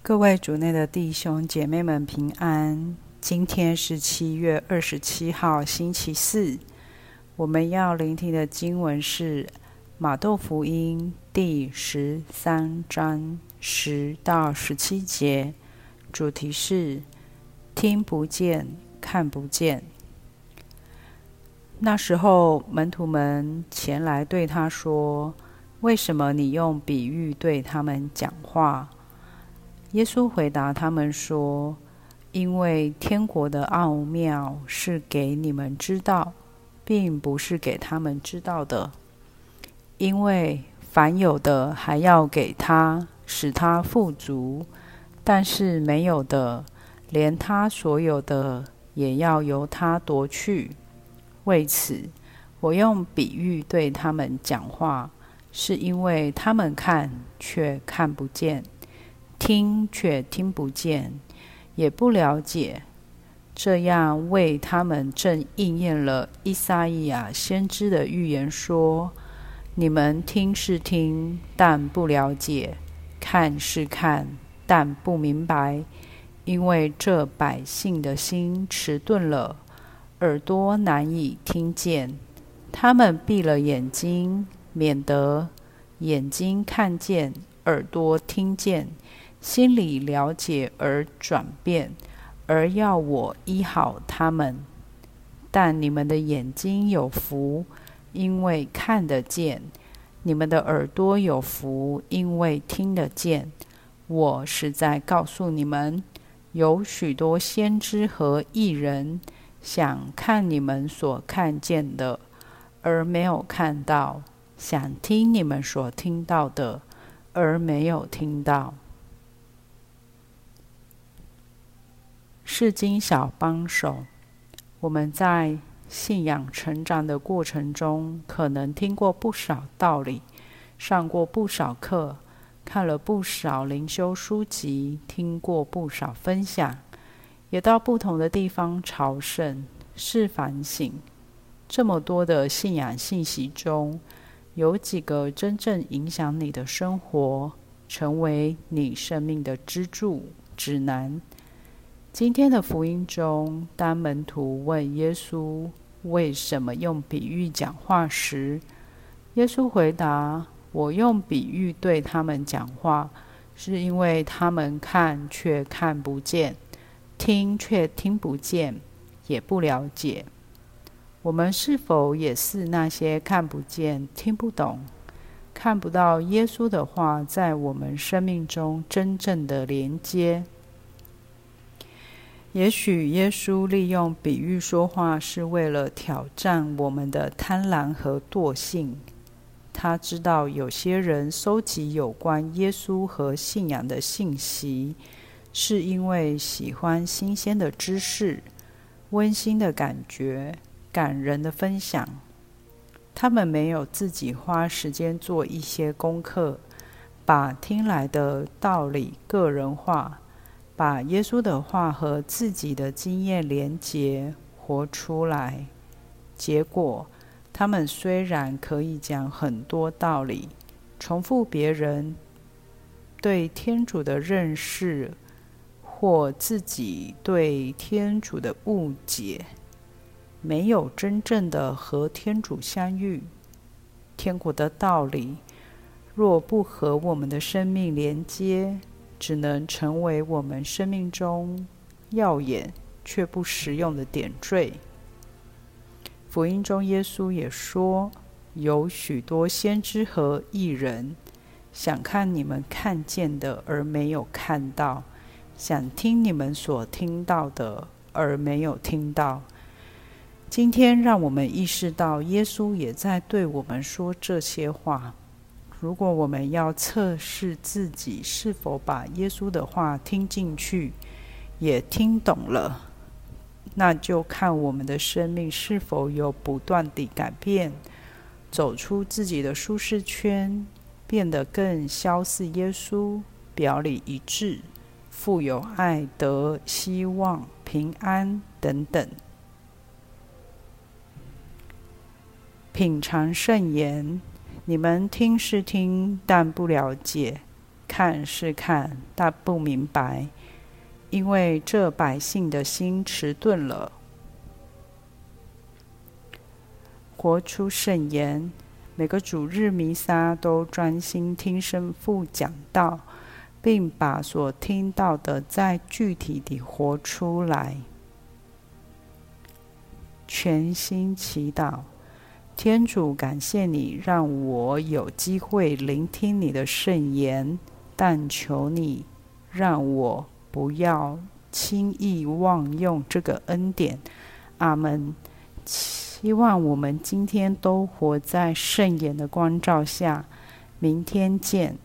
各位主内的弟兄姐妹们平安。今天是七月二十七号，星期四。我们要聆听的经文是马窦福音第十三章十到十七节，主题是听不见、看不见。那时候，门徒们前来对他说：“为什么你用比喻对他们讲话？”耶稣回答他们说：“因为天国的奥妙是给你们知道，并不是给他们知道的。因为凡有的还要给他，使他富足；但是没有的，连他所有的也要由他夺去。为此，我用比喻对他们讲话，是因为他们看却看不见。”听却听不见，也不了解，这样为他们正应验了伊撒伊亚先知的预言说：“你们听是听，但不了解；看是看，但不明白。因为这百姓的心迟钝了，耳朵难以听见，他们闭了眼睛，免得眼睛看见，耳朵听见。”心里了解而转变，而要我医好他们。但你们的眼睛有福，因为看得见；你们的耳朵有福，因为听得见。我实在告诉你们，有许多先知和艺人，想看你们所看见的，而没有看到；想听你们所听到的，而没有听到。圣经小帮手，我们在信仰成长的过程中，可能听过不少道理，上过不少课，看了不少灵修书籍，听过不少分享，也到不同的地方朝圣、是反省。这么多的信仰信息中，有几个真正影响你的生活，成为你生命的支柱、指南？今天的福音中，当门徒问耶稣为什么用比喻讲话时，耶稣回答：“我用比喻对他们讲话，是因为他们看却看不见，听却听不见，也不了解。”我们是否也是那些看不见、听不懂、看不到耶稣的话，在我们生命中真正的连接？也许耶稣利用比喻说话，是为了挑战我们的贪婪和惰性。他知道有些人收集有关耶稣和信仰的信息，是因为喜欢新鲜的知识、温馨的感觉、感人的分享。他们没有自己花时间做一些功课，把听来的道理个人化。把耶稣的话和自己的经验连结活出来，结果他们虽然可以讲很多道理，重复别人对天主的认识或自己对天主的误解，没有真正的和天主相遇。天国的道理若不和我们的生命连接，只能成为我们生命中耀眼却不实用的点缀。福音中，耶稣也说：“有许多先知和义人，想看你们看见的而没有看到，想听你们所听到的而没有听到。”今天，让我们意识到，耶稣也在对我们说这些话。如果我们要测试自己是否把耶稣的话听进去，也听懂了，那就看我们的生命是否有不断地改变，走出自己的舒适圈，变得更肖似耶稣，表里一致，富有爱德、希望、平安等等。品尝圣言。你们听是听，但不了解；看是看，但不明白，因为这百姓的心迟钝了。活出圣言，每个主日弥撒都专心听圣父讲道，并把所听到的再具体地活出来。全心祈祷。天主，感谢你让我有机会聆听你的圣言，但求你让我不要轻易妄用这个恩典。阿门。希望我们今天都活在圣言的光照下。明天见。